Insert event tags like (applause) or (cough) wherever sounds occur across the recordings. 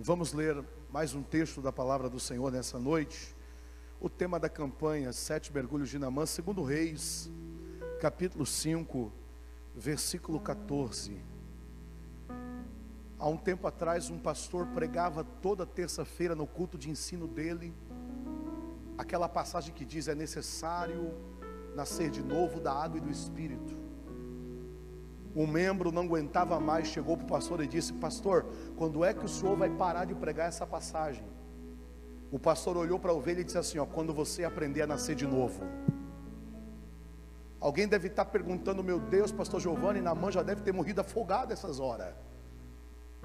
Vamos ler mais um texto da palavra do Senhor nessa noite. O tema da campanha, Sete Mergulhos de Namã, segundo Reis, capítulo 5, versículo 14. Há um tempo atrás, um pastor pregava toda terça-feira no culto de ensino dele, aquela passagem que diz: é necessário nascer de novo da água e do espírito um membro não aguentava mais, chegou para o pastor e disse: Pastor, quando é que o senhor vai parar de pregar essa passagem? O pastor olhou para a ovelha e disse assim: ó, Quando você aprender a nascer de novo. Alguém deve estar perguntando: Meu Deus, pastor Giovanni, Namã já deve ter morrido afogado essas horas.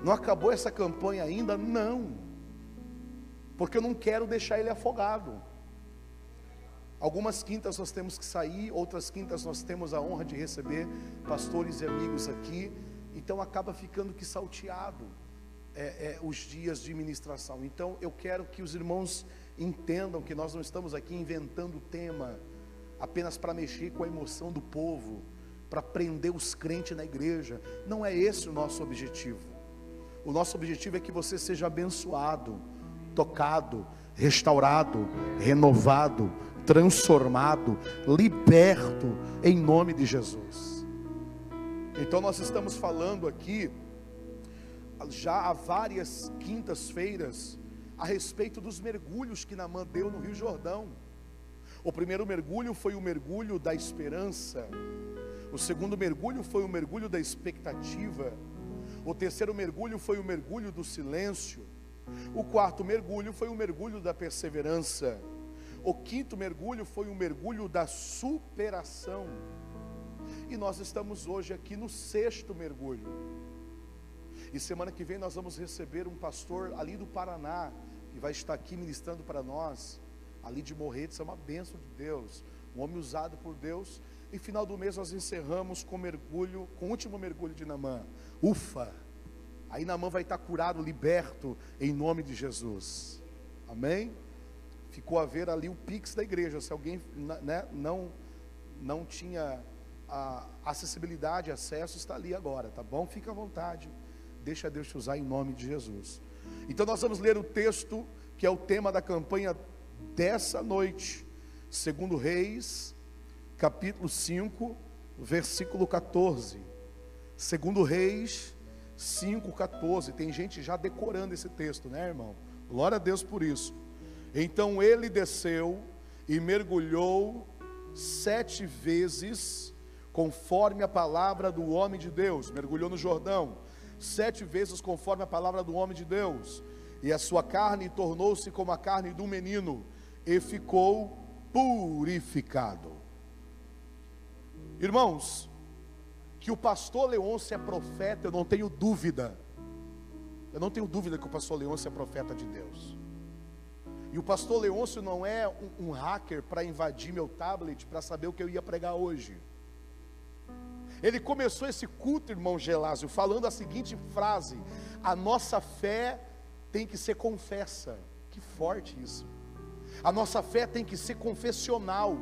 Não acabou essa campanha ainda? Não, porque eu não quero deixar ele afogado. Algumas quintas nós temos que sair, outras quintas nós temos a honra de receber pastores e amigos aqui, então acaba ficando que salteado é, é, os dias de ministração. Então eu quero que os irmãos entendam que nós não estamos aqui inventando tema apenas para mexer com a emoção do povo, para prender os crentes na igreja. Não é esse o nosso objetivo. O nosso objetivo é que você seja abençoado, tocado, restaurado, renovado, transformado, liberto, em nome de Jesus. Então, nós estamos falando aqui, já há várias quintas-feiras, a respeito dos mergulhos que Namã deu no Rio Jordão. O primeiro mergulho foi o mergulho da esperança, o segundo mergulho foi o mergulho da expectativa, o terceiro mergulho foi o mergulho do silêncio, o quarto mergulho foi o mergulho da perseverança. O quinto mergulho foi o mergulho da superação. E nós estamos hoje aqui no sexto mergulho. E semana que vem nós vamos receber um pastor ali do Paraná, que vai estar aqui ministrando para nós, ali de Morretes, é uma bênção de Deus, um homem usado por Deus. E final do mês nós encerramos com mergulho, com o último mergulho de Namã. Ufa! Aí Namã vai estar curado, liberto, em nome de Jesus. Amém? Ficou a ver ali o Pix da igreja. Se alguém né, não, não tinha acessibilidade, acesso, está ali agora, tá bom? Fica à vontade. Deixa Deus te usar em nome de Jesus. Então nós vamos ler o texto que é o tema da campanha dessa noite, segundo Reis, capítulo 5, versículo 14. Segundo Reis 5:14. Tem gente já decorando esse texto, né, irmão? Glória a Deus por isso. Então ele desceu e mergulhou sete vezes, conforme a palavra do homem de Deus, mergulhou no Jordão, sete vezes conforme a palavra do homem de Deus, e a sua carne tornou-se como a carne do menino, e ficou purificado. Irmãos, que o pastor Leôncio é profeta, eu não tenho dúvida. Eu não tenho dúvida que o pastor Leôncio é profeta de Deus. E o pastor Leôncio não é um, um hacker para invadir meu tablet para saber o que eu ia pregar hoje. Ele começou esse culto, irmão Gelásio, falando a seguinte frase: A nossa fé tem que ser confessa. Que forte isso. A nossa fé tem que ser confessional.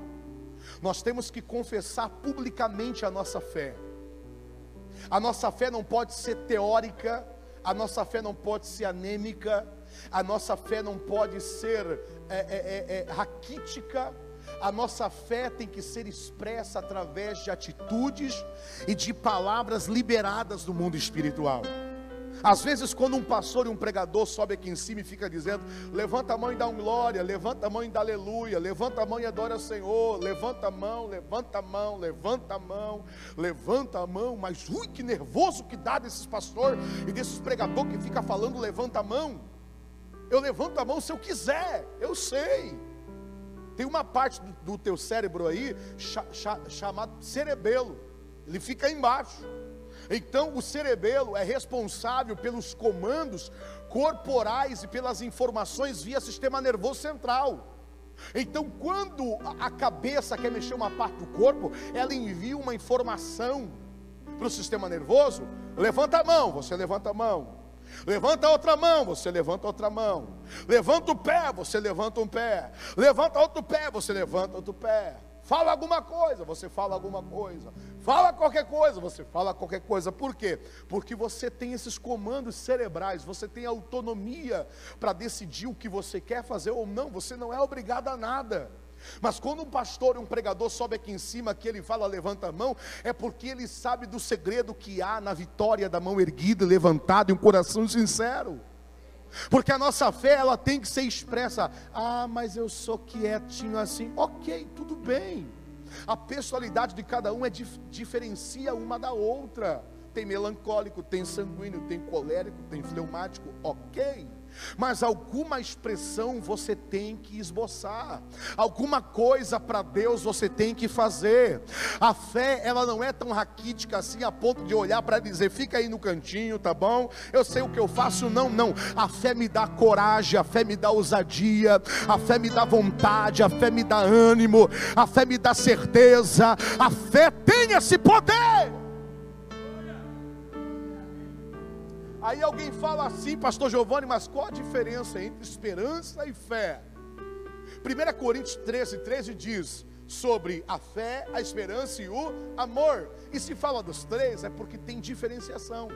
Nós temos que confessar publicamente a nossa fé. A nossa fé não pode ser teórica, a nossa fé não pode ser anêmica, a nossa fé não pode ser é, é, é, é, raquítica, a nossa fé tem que ser expressa através de atitudes e de palavras liberadas do mundo espiritual. Às vezes, quando um pastor e um pregador sobe aqui em cima e fica dizendo: levanta a mão e dá um glória, levanta a mão e dá aleluia, levanta a mão e adora o Senhor, levanta a mão, levanta a mão, levanta a mão, levanta a mão, mas ui, que nervoso que dá desses pastores e desses pregadores que fica falando levanta a mão. Eu levanto a mão se eu quiser, eu sei. Tem uma parte do, do teu cérebro aí cha, cha, chamado cerebelo, ele fica embaixo. Então, o cerebelo é responsável pelos comandos corporais e pelas informações via sistema nervoso central. Então, quando a cabeça quer mexer uma parte do corpo, ela envia uma informação para o sistema nervoso. Levanta a mão, você levanta a mão. Levanta a outra mão, você levanta outra mão. Levanta o pé, você levanta um pé. Levanta outro pé, você levanta outro pé. Fala alguma coisa, você fala alguma coisa. Fala qualquer coisa, você fala qualquer coisa. Por quê? Porque você tem esses comandos cerebrais, você tem autonomia para decidir o que você quer fazer ou não. Você não é obrigado a nada. Mas quando um pastor um pregador sobe aqui em cima, que ele fala levanta a mão, é porque ele sabe do segredo que há na vitória da mão erguida, levantada e um coração sincero. Porque a nossa fé ela tem que ser expressa. Ah, mas eu sou quietinho assim. Ok, tudo bem. A personalidade de cada um é dif diferencia uma da outra. Tem melancólico, tem sanguíneo, tem colérico, tem fleumático. Ok. Mas alguma expressão você tem que esboçar, alguma coisa para Deus você tem que fazer. A fé, ela não é tão raquítica assim a ponto de olhar para dizer, fica aí no cantinho, tá bom? Eu sei o que eu faço, não, não. A fé me dá coragem, a fé me dá ousadia, a fé me dá vontade, a fé me dá ânimo, a fé me dá certeza. A fé tem esse poder. Aí alguém fala assim, pastor Giovanni, mas qual a diferença entre esperança e fé? 1 Coríntios 13, 13 diz sobre a fé, a esperança e o amor. E se fala dos três, é porque tem diferenciação.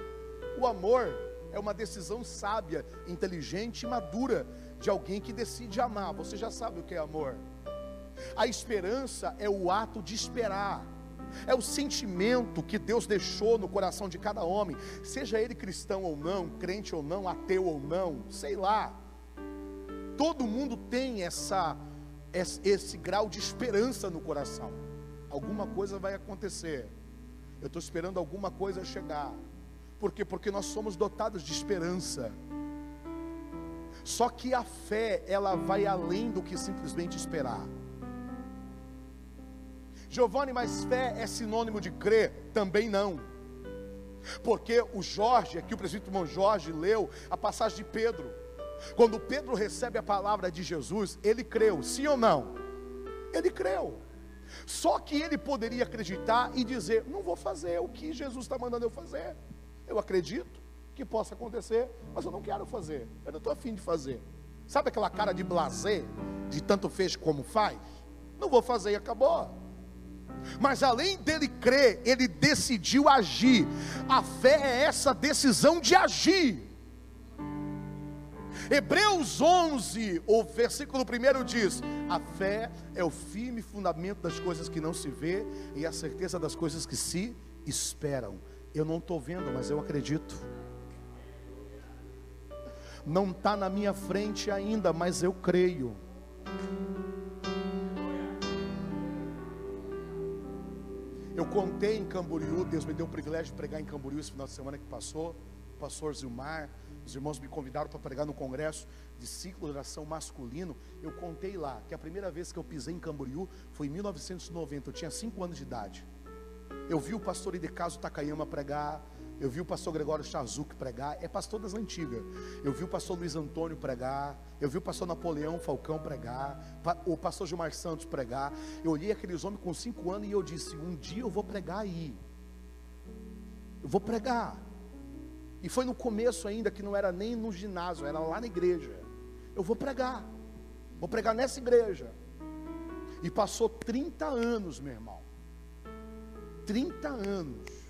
O amor é uma decisão sábia, inteligente e madura de alguém que decide amar. Você já sabe o que é amor. A esperança é o ato de esperar é o sentimento que Deus deixou no coração de cada homem, seja ele cristão ou não, crente ou não, ateu ou não, sei lá. Todo mundo tem essa esse grau de esperança no coração. Alguma coisa vai acontecer. Eu estou esperando alguma coisa chegar. Por quê? Porque nós somos dotados de esperança. Só que a fé, ela vai além do que simplesmente esperar. Giovanni, mas fé é sinônimo de crer? Também não. Porque o Jorge, aqui o presbítero irmão Jorge leu a passagem de Pedro. Quando Pedro recebe a palavra de Jesus, ele creu, sim ou não? Ele creu. Só que ele poderia acreditar e dizer: Não vou fazer o que Jesus está mandando eu fazer. Eu acredito que possa acontecer, mas eu não quero fazer. Eu não estou afim de fazer. Sabe aquela cara de blazer, de tanto fez como faz? Não vou fazer e acabou. Mas além dele crer, ele decidiu agir. A fé é essa decisão de agir. Hebreus 11, o versículo 1 diz: A fé é o firme fundamento das coisas que não se vê e a certeza das coisas que se esperam. Eu não estou vendo, mas eu acredito. Não está na minha frente ainda, mas eu creio. Eu contei em Camboriú, Deus me deu o privilégio de pregar em Camboriú esse final de semana que passou. O pastor Zilmar, os irmãos me convidaram para pregar no congresso de ciclo de oração masculino. Eu contei lá que a primeira vez que eu pisei em Camboriú foi em 1990, eu tinha 5 anos de idade. Eu vi o pastor Idecaso Takayama pregar, eu vi o pastor Gregório Chazuk pregar, é pastor das antigas. Eu vi o pastor Luiz Antônio pregar, eu vi o pastor Napoleão Falcão pregar, o pastor Gilmar Santos pregar. Eu olhei aqueles homens com cinco anos e eu disse: um dia eu vou pregar aí. Eu vou pregar. E foi no começo ainda, que não era nem no ginásio, era lá na igreja. Eu vou pregar. Vou pregar nessa igreja. E passou 30 anos, meu irmão. 30 anos.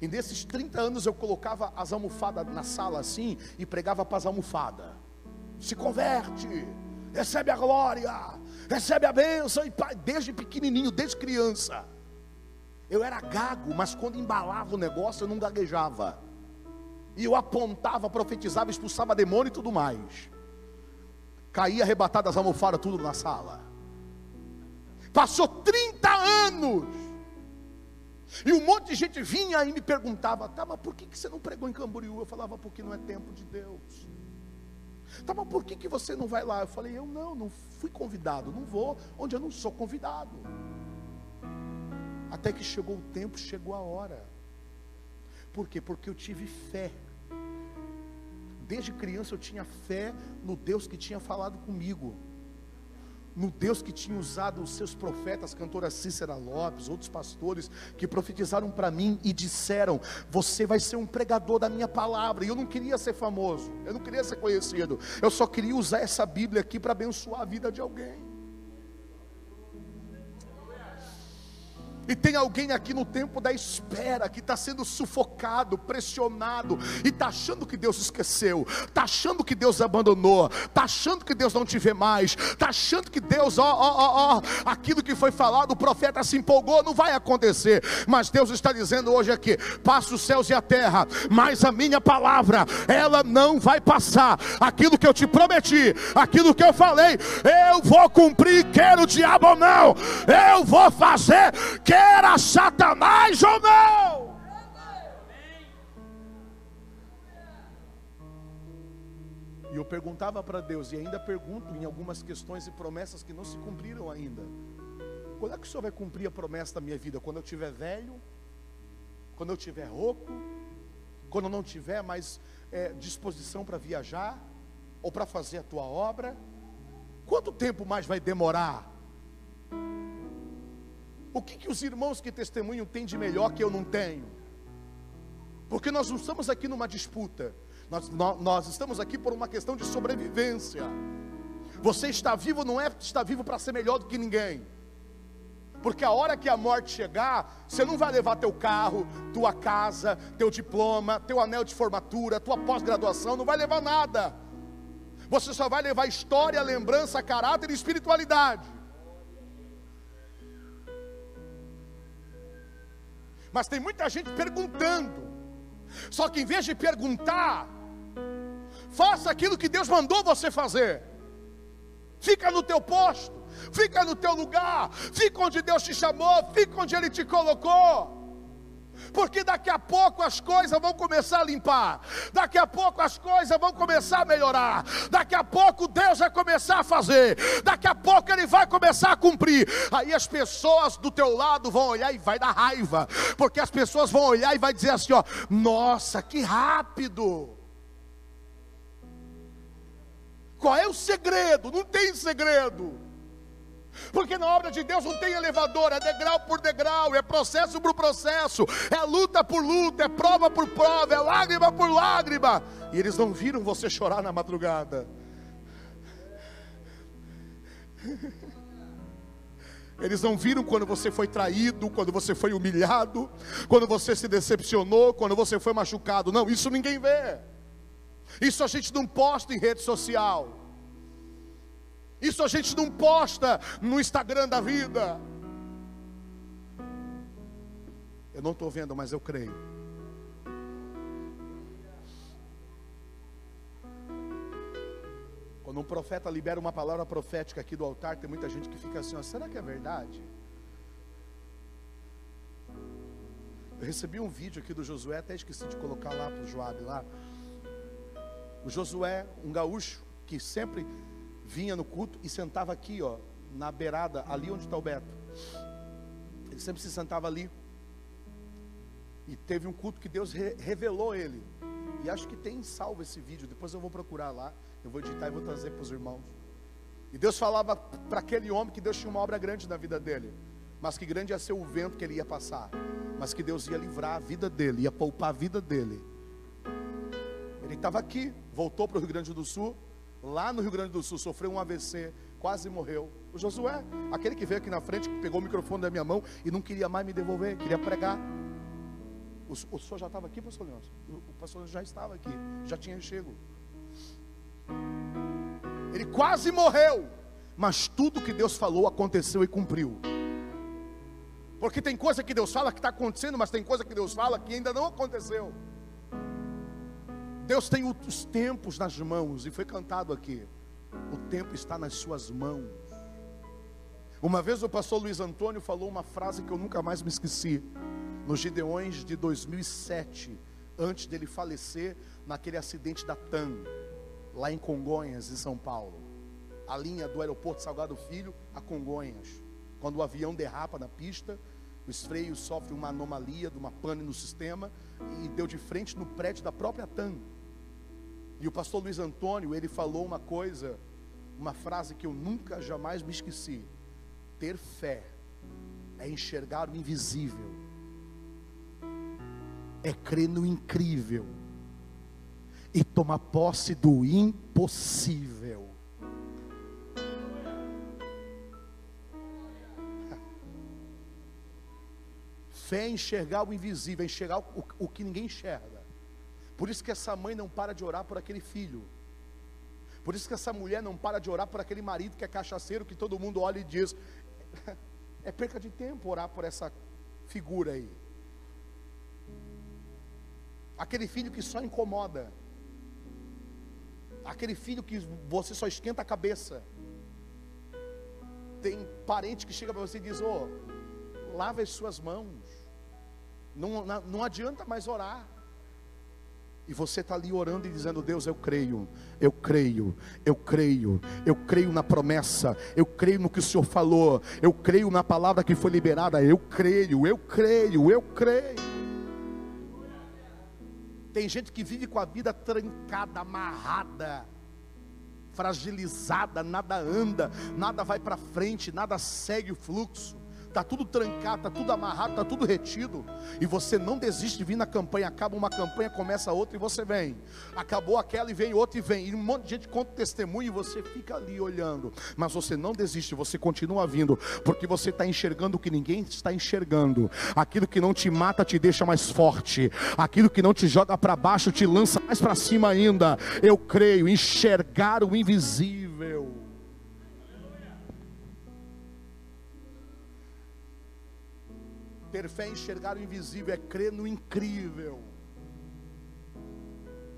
E nesses 30 anos eu colocava as almofadas na sala assim e pregava para as almofadas. Se converte, recebe a glória, recebe a bênção. E desde pequenininho, desde criança. Eu era gago, mas quando embalava o negócio eu não gaguejava. E eu apontava, profetizava, expulsava demônio e tudo mais. Caía arrebatado as almofadas tudo na sala. Passou 30 anos. E um monte de gente vinha e me perguntava: tá, mas por que, que você não pregou em Camboriú? Eu falava: porque não é tempo de Deus. Tá, mas por que, que você não vai lá? Eu falei: eu não, não fui convidado, não vou onde eu não sou convidado. Até que chegou o tempo, chegou a hora. Por quê? Porque eu tive fé. Desde criança eu tinha fé no Deus que tinha falado comigo no Deus que tinha usado os seus profetas, cantora Cícera Lopes, outros pastores, que profetizaram para mim e disseram: Você vai ser um pregador da minha palavra. E eu não queria ser famoso, eu não queria ser conhecido, eu só queria usar essa Bíblia aqui para abençoar a vida de alguém. E tem alguém aqui no tempo da espera que está sendo sufocado, pressionado e está achando que Deus esqueceu, está achando que Deus abandonou, está achando que Deus não te vê mais, está achando que Deus, ó, ó, ó, ó, aquilo que foi falado, o profeta se empolgou, não vai acontecer. Mas Deus está dizendo hoje aqui: passa os céus e a terra, mas a minha palavra, ela não vai passar. Aquilo que eu te prometi, aquilo que eu falei, eu vou cumprir, quer o diabo ou não, eu vou fazer, queira Satanás ou não. E eu perguntava para Deus, e ainda pergunto em algumas questões e promessas que não se cumpriram ainda. Quando é que o Senhor vai cumprir a promessa da minha vida? Quando eu tiver velho? Quando eu tiver rouco? Quando eu não tiver mais é, disposição para viajar? Ou para fazer a tua obra? Quanto tempo mais vai demorar? O que, que os irmãos que testemunham têm de melhor que eu não tenho? Porque nós não estamos aqui numa disputa, nós, nós, estamos aqui por uma questão de sobrevivência. Você está vivo não é estar vivo para ser melhor do que ninguém. Porque a hora que a morte chegar, você não vai levar teu carro, tua casa, teu diploma, teu anel de formatura, tua pós-graduação, não vai levar nada. Você só vai levar história, lembrança, caráter e espiritualidade. Mas tem muita gente perguntando. Só que em vez de perguntar, faça aquilo que Deus mandou você fazer. Fica no teu posto, fica no teu lugar, fica onde Deus te chamou, fica onde Ele te colocou porque daqui a pouco as coisas vão começar a limpar, daqui a pouco as coisas vão começar a melhorar, daqui a pouco Deus vai começar a fazer, daqui a pouco Ele vai começar a cumprir. Aí as pessoas do teu lado vão olhar e vai dar raiva, porque as pessoas vão olhar e vai dizer assim: ó, nossa, que rápido. Qual é o segredo? Não tem segredo. Porque na obra de Deus não tem elevador, é degrau por degrau, é processo por processo, é luta por luta, é prova por prova, é lágrima por lágrima. E eles não viram você chorar na madrugada. Eles não viram quando você foi traído, quando você foi humilhado, quando você se decepcionou, quando você foi machucado. Não, isso ninguém vê. Isso a gente não posta em rede social. Isso a gente não posta no Instagram da vida. Eu não estou vendo, mas eu creio. Quando um profeta libera uma palavra profética aqui do altar, tem muita gente que fica assim: ó, será que é verdade? Eu recebi um vídeo aqui do Josué, até esqueci de colocar lá para o Joab lá. O Josué, um gaúcho, que sempre vinha no culto e sentava aqui, ó, na beirada, ali onde está o Beto. Ele sempre se sentava ali. E teve um culto que Deus re revelou ele. E acho que tem salvo esse vídeo. Depois eu vou procurar lá. Eu vou editar e vou trazer para os irmãos. E Deus falava para aquele homem que Deus tinha uma obra grande na vida dele. Mas que grande ia ser o vento que ele ia passar. Mas que Deus ia livrar a vida dele, ia poupar a vida dele. Ele estava aqui, voltou para o Rio Grande do Sul lá no Rio Grande do Sul, sofreu um AVC, quase morreu. O Josué, aquele que veio aqui na frente, que pegou o microfone da minha mão e não queria mais me devolver, queria pregar. O, o senhor já estava aqui, pastor Leôncio? O, o pastor já estava aqui, já tinha chego. Ele quase morreu, mas tudo que Deus falou aconteceu e cumpriu. Porque tem coisa que Deus fala que está acontecendo, mas tem coisa que Deus fala que ainda não aconteceu. Deus tem os tempos nas mãos, e foi cantado aqui. O tempo está nas suas mãos. Uma vez o pastor Luiz Antônio falou uma frase que eu nunca mais me esqueci. Nos Gideões de 2007, antes dele falecer naquele acidente da TAM, lá em Congonhas, em São Paulo. A linha do aeroporto Salgado Filho a Congonhas. Quando o avião derrapa na pista, os freios sofrem uma anomalia de uma pane no sistema e deu de frente no prédio da própria TAM. E o pastor Luiz Antônio, ele falou uma coisa, uma frase que eu nunca jamais me esqueci. Ter fé é enxergar o invisível, é crer no incrível e tomar posse do impossível. (laughs) Fé é enxergar o invisível, é enxergar o, o que ninguém enxerga. Por isso que essa mãe não para de orar por aquele filho. Por isso que essa mulher não para de orar por aquele marido que é cachaceiro, que todo mundo olha e diz: (laughs) é perca de tempo orar por essa figura aí. Aquele filho que só incomoda. Aquele filho que você só esquenta a cabeça. Tem parente que chega para você e diz: oh, lava as suas mãos. Não, não adianta mais orar. E você está ali orando e dizendo: Deus, eu creio, eu creio, eu creio, eu creio na promessa, eu creio no que o Senhor falou, eu creio na palavra que foi liberada, eu creio, eu creio, eu creio. Tem gente que vive com a vida trancada, amarrada, fragilizada, nada anda, nada vai para frente, nada segue o fluxo está tudo trancado, está tudo amarrado, está tudo retido, e você não desiste de vir na campanha, acaba uma campanha, começa outra e você vem, acabou aquela e vem outra e vem, e um monte de gente conta testemunho e você fica ali olhando, mas você não desiste, você continua vindo, porque você está enxergando o que ninguém está enxergando, aquilo que não te mata te deixa mais forte, aquilo que não te joga para baixo te lança mais para cima ainda. Eu creio, enxergar o invisível. Ter fé enxergar o invisível, é crer no incrível.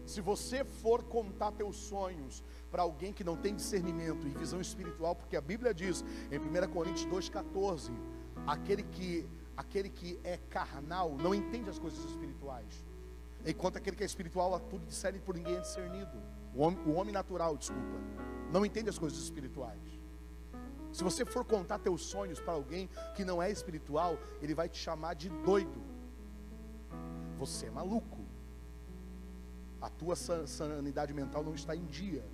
Se você for contar teus sonhos para alguém que não tem discernimento e visão espiritual, porque a Bíblia diz em 1 Coríntios 2,14: aquele que, aquele que é carnal não entende as coisas espirituais, enquanto aquele que é espiritual, tudo discerne por ninguém é discernido. O homem, o homem natural, desculpa, não entende as coisas espirituais. Se você for contar teus sonhos para alguém que não é espiritual, ele vai te chamar de doido. Você é maluco. A tua sanidade mental não está em dia.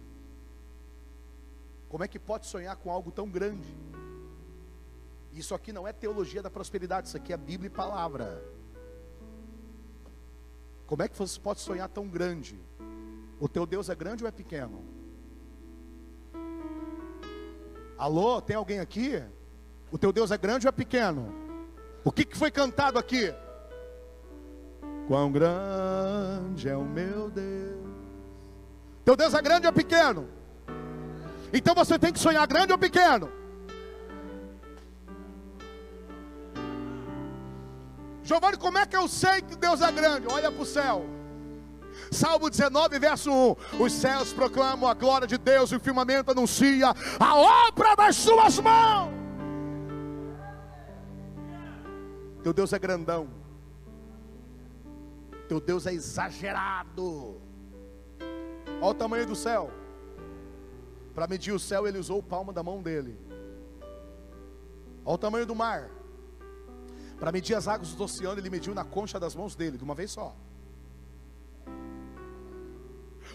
Como é que pode sonhar com algo tão grande? Isso aqui não é teologia da prosperidade, isso aqui é Bíblia e palavra. Como é que você pode sonhar tão grande? O teu Deus é grande ou é pequeno? Alô, tem alguém aqui? O teu Deus é grande ou é pequeno? O que, que foi cantado aqui? Quão grande é o meu Deus. Teu Deus é grande ou é pequeno? Então você tem que sonhar grande ou pequeno? Giovanni, como é que eu sei que Deus é grande? Olha para o céu. Salmo 19, verso 1: Os céus proclamam a glória de Deus, e o firmamento anuncia a obra das suas mãos. Teu Deus é grandão, teu Deus é exagerado. Olha o tamanho do céu. Para medir o céu, ele usou o palmo da mão dele. Olha o tamanho do mar. Para medir as águas do oceano, ele mediu na concha das mãos dele, de uma vez só.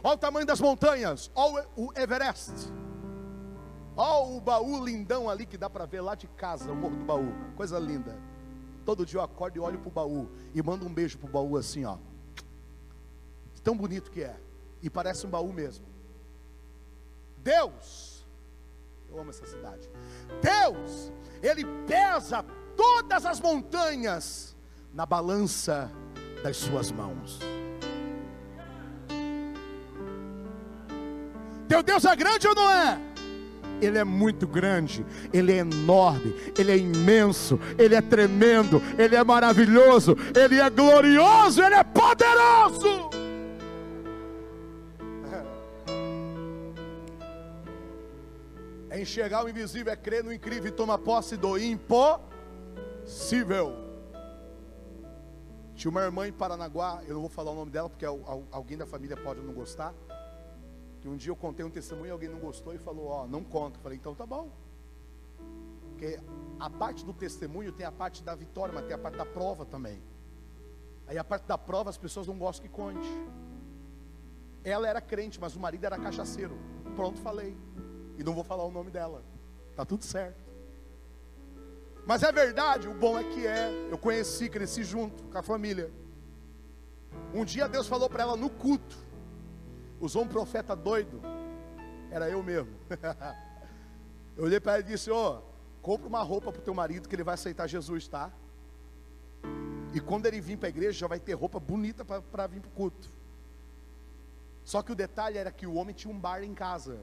Olha o tamanho das montanhas. Olha o Everest. Olha o baú lindão ali que dá para ver lá de casa, o morro do baú. Coisa linda. Todo dia eu acordo e olho para o baú e mando um beijo para o baú assim, ó. Tão bonito que é. E parece um baú mesmo. Deus, eu amo essa cidade. Deus, Ele pesa todas as montanhas na balança das suas mãos. Teu Deus é grande ou não é? Ele é muito grande, Ele é enorme, Ele é imenso, Ele é tremendo, Ele é maravilhoso, Ele é glorioso, Ele é poderoso. É enxergar o invisível, é crer no incrível e tomar posse do impossível. Tinha uma irmã em Paranaguá, eu não vou falar o nome dela porque alguém da família pode não gostar. Que um dia eu contei um testemunho e alguém não gostou e falou: Ó, oh, não conta. Falei: então tá bom. Porque a parte do testemunho tem a parte da vitória, mas tem a parte da prova também. Aí a parte da prova as pessoas não gostam que conte. Ela era crente, mas o marido era cachaceiro. Pronto, falei. E não vou falar o nome dela. Tá tudo certo. Mas é verdade, o bom é que é. Eu conheci, cresci junto com a família. Um dia Deus falou para ela no culto: usou um profeta doido, era eu mesmo. (laughs) eu olhei para ele e disse: Ô, oh, compra uma roupa para o teu marido que ele vai aceitar Jesus, tá? E quando ele vir para a igreja, já vai ter roupa bonita para vir para o culto. Só que o detalhe era que o homem tinha um bar em casa,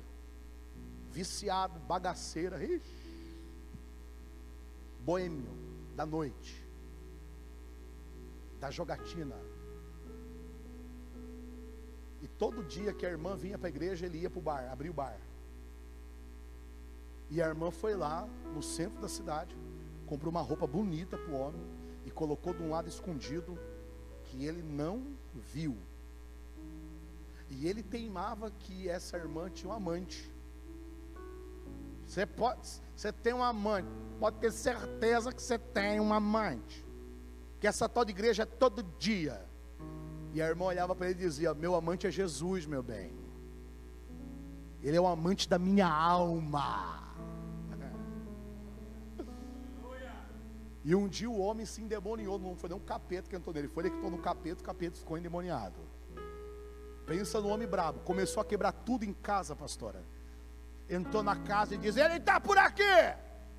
viciado, bagaceira, ixi, boêmio da noite, da jogatina. E todo dia que a irmã vinha para a igreja, ele ia para o bar, abria o bar. E a irmã foi lá no centro da cidade, comprou uma roupa bonita para o homem e colocou de um lado escondido que ele não viu. E ele teimava que essa irmã tinha um amante. Você pode, você tem um amante, pode ter certeza que você tem um amante. Que essa tal de igreja é todo dia. E a irmã olhava para ele e dizia: Meu amante é Jesus, meu bem. Ele é o amante da minha alma. (laughs) E um dia o homem se endemoniou, não foi nem um capeta que entrou nele, foi ele que entrou no capeta, o capeta ficou endemoniado. Pensa no homem brabo, começou a quebrar tudo em casa, pastora. Entrou na casa e diz: Ele está por aqui.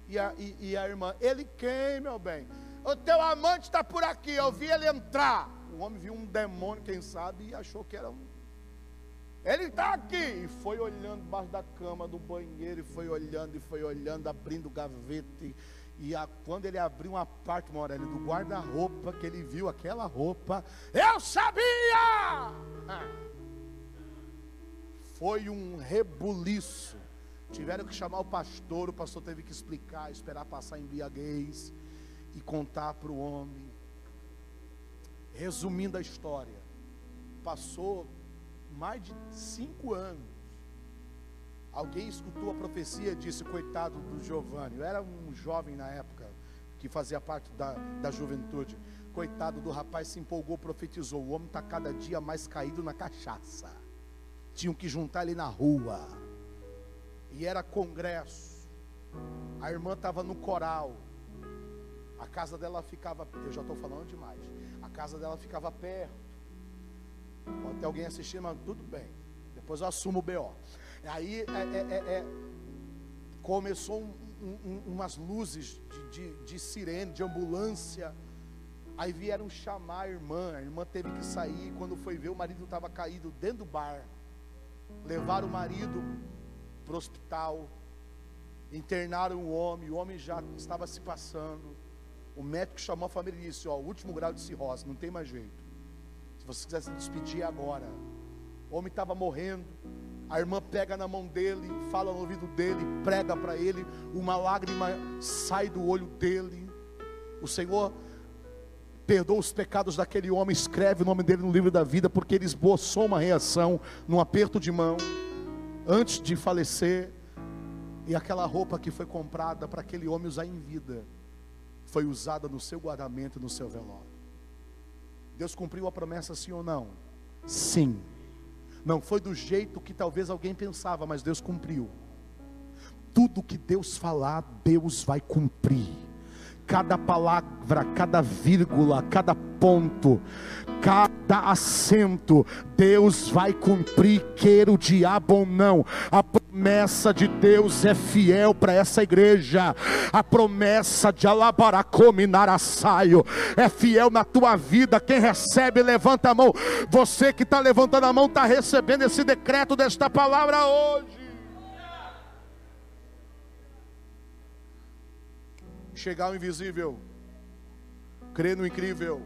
E a, e, e a irmã: Ele quem, meu bem? O teu amante está por aqui. Eu vi ele entrar. O homem viu um demônio, quem sabe, e achou que era um. Ele está aqui. E foi olhando debaixo da cama, do banheiro, e foi olhando, e foi olhando, abrindo gaveta. E, e a, quando ele abriu uma parte, Morelli, do guarda-roupa, que ele viu aquela roupa, eu sabia! (laughs) Foi um rebuliço. Tiveram que chamar o pastor, o pastor teve que explicar, esperar passar embriaguez e contar para o homem. Resumindo a história, passou mais de cinco anos Alguém escutou a profecia e disse: Coitado do Giovanni. Eu era um jovem na época, que fazia parte da, da juventude. Coitado do rapaz, se empolgou, profetizou. O homem está cada dia mais caído na cachaça. Tinham que juntar ele na rua. E era congresso. A irmã estava no coral. A casa dela ficava. Eu já estou falando demais. Casa dela ficava perto. Pode ter alguém assistindo, mas tudo bem. Depois eu assumo o BO. Aí é, é, é, é, começou um, um, umas luzes de, de, de sirene, de ambulância. Aí vieram chamar a irmã, a irmã teve que sair. Quando foi ver, o marido estava caído dentro do bar. Levaram o marido para o hospital, internaram o homem, o homem já estava se passando. O médico chamou a família e disse: Ó, último grau de cirrose, não tem mais jeito. Se você quiser se despedir agora. O homem estava morrendo. A irmã pega na mão dele, fala no ouvido dele, prega para ele, uma lágrima sai do olho dele. O Senhor perdoa os pecados daquele homem, escreve o nome dele no livro da vida, porque ele esboçou uma reação num aperto de mão, antes de falecer, e aquela roupa que foi comprada para aquele homem usar em vida, foi usada no seu guardamento, no seu velório. Deus cumpriu a promessa, sim ou não? Sim. Não foi do jeito que talvez alguém pensava, mas Deus cumpriu. Tudo que Deus falar, Deus vai cumprir. Cada palavra, cada vírgula, cada ponto, cada acento, Deus vai cumprir, queira o diabo ou não. A promessa de Deus é fiel para essa igreja. A promessa de Alabaracominaraçaio é fiel na tua vida. Quem recebe, levanta a mão. Você que está levantando a mão, está recebendo esse decreto desta palavra hoje. Chegar ao invisível, crer no incrível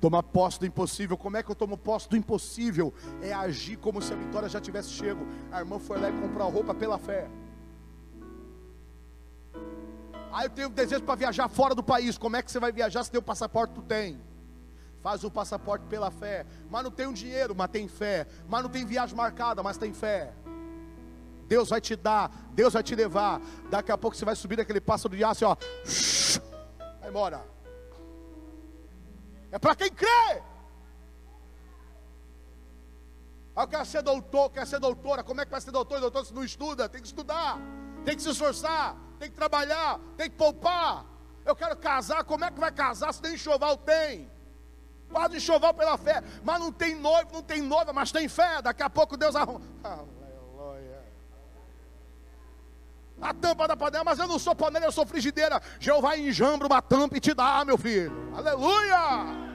Tomar posse do impossível. Como é que eu tomo posse do impossível? É agir como se a vitória já tivesse chego. A irmã foi lá e comprou a roupa pela fé. Ah, eu tenho desejo para viajar fora do país. Como é que você vai viajar se o passaporte? Tu tem. Faz o passaporte pela fé. Mas não tem um dinheiro, mas tem fé. Mas não tem viagem marcada, mas tem fé. Deus vai te dar, Deus vai te levar. Daqui a pouco você vai subir naquele pássaro de aço, ó. Vai embora. É para quem crê. Ah, eu quero ser doutor, quer ser doutora. Como é que vai ser doutor doutor se não estuda? Tem que estudar, tem que se esforçar, tem que trabalhar, tem que poupar. Eu quero casar, como é que vai casar se nem enxoval tem? Quase enxoval pela fé, mas não tem noivo, não tem noiva, mas tem fé. Daqui a pouco Deus arruma. Aleluia. A tampa da panela, mas eu não sou panela, eu sou frigideira. Jeová enjambra uma tampa e te dá, meu filho. Aleluia!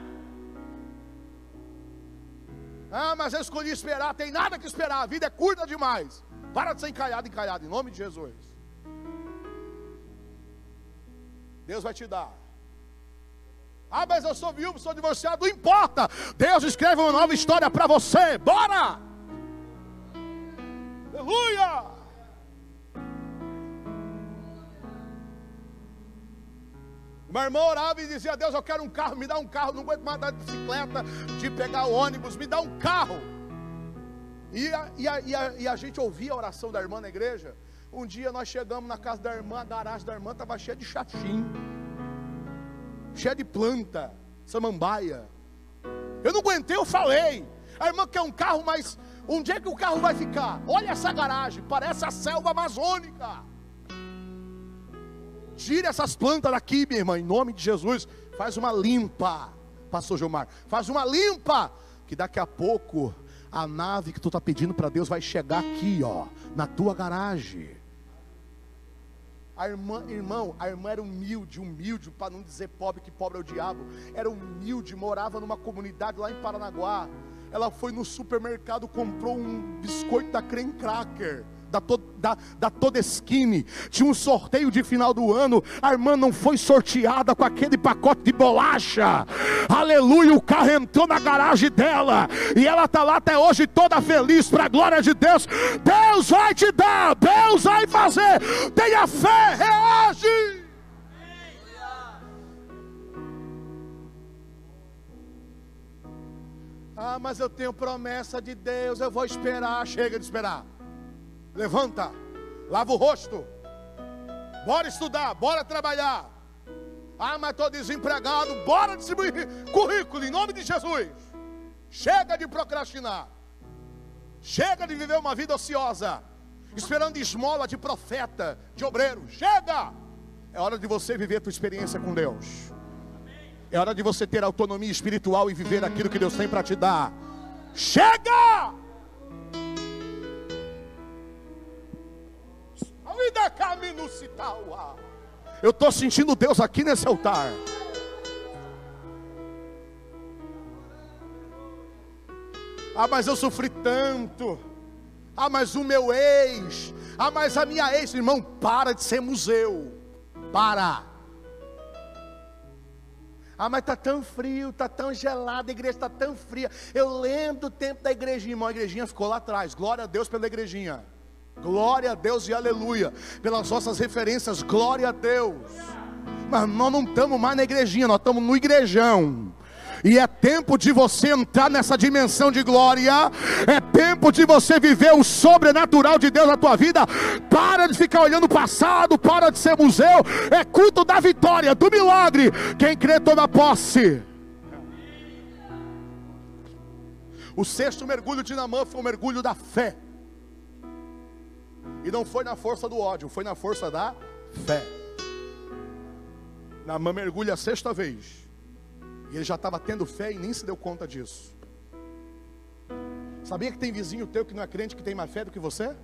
Ah, mas eu escolhi esperar, tem nada que esperar, a vida é curta demais. Para de ser encalhado, encalhado, em nome de Jesus. Deus vai te dar. Ah, mas eu sou viúvo, sou divorciado, não importa. Deus escreve uma nova história para você. Bora! Aleluia! Meu irmão orava e dizia: Deus, eu quero um carro, me dá um carro, não aguento mais andar de bicicleta, de pegar o ônibus, me dá um carro. E a, e, a, e, a, e a gente ouvia a oração da irmã na igreja. Um dia nós chegamos na casa da irmã, a garagem da irmã estava cheia de chatim cheia de planta, samambaia. Eu não aguentei, eu falei. A irmã quer um carro, mas onde é que o carro vai ficar? Olha essa garagem, parece a selva amazônica. Tire essas plantas daqui, minha irmã, em nome de Jesus. Faz uma limpa, pastor Gilmar. Faz uma limpa, que daqui a pouco a nave que tu está pedindo para Deus vai chegar aqui, ó, na tua garagem. A irmã, irmão, a irmã era humilde, humilde, para não dizer pobre, que pobre é o diabo. Era humilde, morava numa comunidade lá em Paranaguá. Ela foi no supermercado, comprou um biscoito da Creme Cracker da, da, da tinha um sorteio de final do ano, a irmã não foi sorteada com aquele pacote de bolacha, aleluia, o carro entrou na garagem dela, e ela está lá até hoje toda feliz, para a glória de Deus, Deus vai te dar, Deus vai fazer, tenha fé, reage. Ah, mas eu tenho promessa de Deus, eu vou esperar. Chega de esperar. Levanta, lava o rosto. Bora estudar, bora trabalhar. Ah, mas estou desempregado. Bora distribuir currículo em nome de Jesus. Chega de procrastinar. Chega de viver uma vida ociosa. Esperando esmola de profeta, de obreiro. Chega! É hora de você viver a tua experiência com Deus. É hora de você ter autonomia espiritual e viver aquilo que Deus tem para te dar. Chega! Eu estou sentindo Deus aqui nesse altar. Ah, mas eu sofri tanto. Ah, mas o meu ex. Ah, mas a minha ex, irmão, para de ser museu. Para. Ah, mas está tão frio, está tão gelado, a igreja está tão fria. Eu lembro do tempo da igrejinha, irmão, a igrejinha ficou lá atrás. Glória a Deus pela igrejinha. Glória a Deus e aleluia. Pelas nossas referências, glória a Deus. Mas nós não estamos mais na igrejinha, nós estamos no igrejão. E é tempo de você entrar nessa dimensão de glória. É tempo de você viver o sobrenatural de Deus na tua vida. Para de ficar olhando o passado, para de ser museu. É culto da vitória, do milagre. Quem crê toma posse. O sexto mergulho de Namã foi o mergulho da fé. E não foi na força do ódio, foi na força da fé. Naamã mergulha a sexta vez. E ele já estava tendo fé e nem se deu conta disso. Sabia que tem vizinho teu que não é crente que tem mais fé do que você?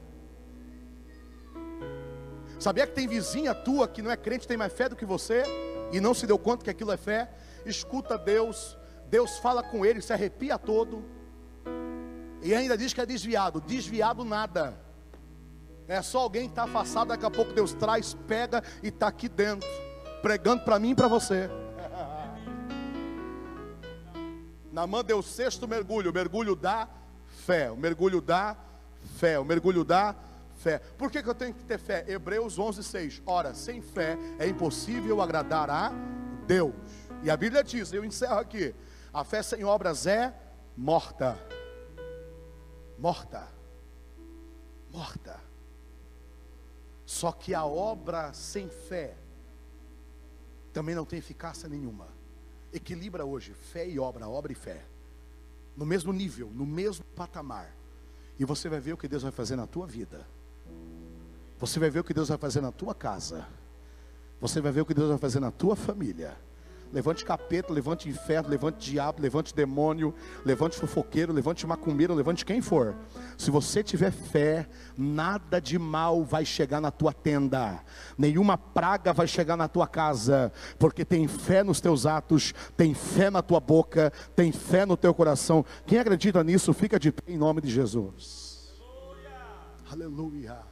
Sabia que tem vizinha tua que não é crente tem mais fé do que você e não se deu conta que aquilo é fé? Escuta Deus, Deus fala com ele, se arrepia todo e ainda diz que é desviado. Desviado nada. É só alguém que está afastado, daqui a pouco Deus traz, pega e está aqui dentro, pregando para mim e para você. (laughs) Namã deu o sexto mergulho, o mergulho da fé, o mergulho da fé, o mergulho da fé. Por que, que eu tenho que ter fé? Hebreus 11, 6. Ora, sem fé é impossível agradar a Deus. E a Bíblia diz, eu encerro aqui: a fé sem obras é morta. Morta. Morta. Só que a obra sem fé também não tem eficácia nenhuma. Equilibra hoje fé e obra, obra e fé. No mesmo nível, no mesmo patamar. E você vai ver o que Deus vai fazer na tua vida. Você vai ver o que Deus vai fazer na tua casa. Você vai ver o que Deus vai fazer na tua família. Levante capeta, levante inferno, levante diabo, levante demônio, levante fofoqueiro, levante macumbeiro, levante quem for. Se você tiver fé, nada de mal vai chegar na tua tenda, nenhuma praga vai chegar na tua casa, porque tem fé nos teus atos, tem fé na tua boca, tem fé no teu coração. Quem acredita nisso, fica de pé em nome de Jesus. Aleluia. Aleluia.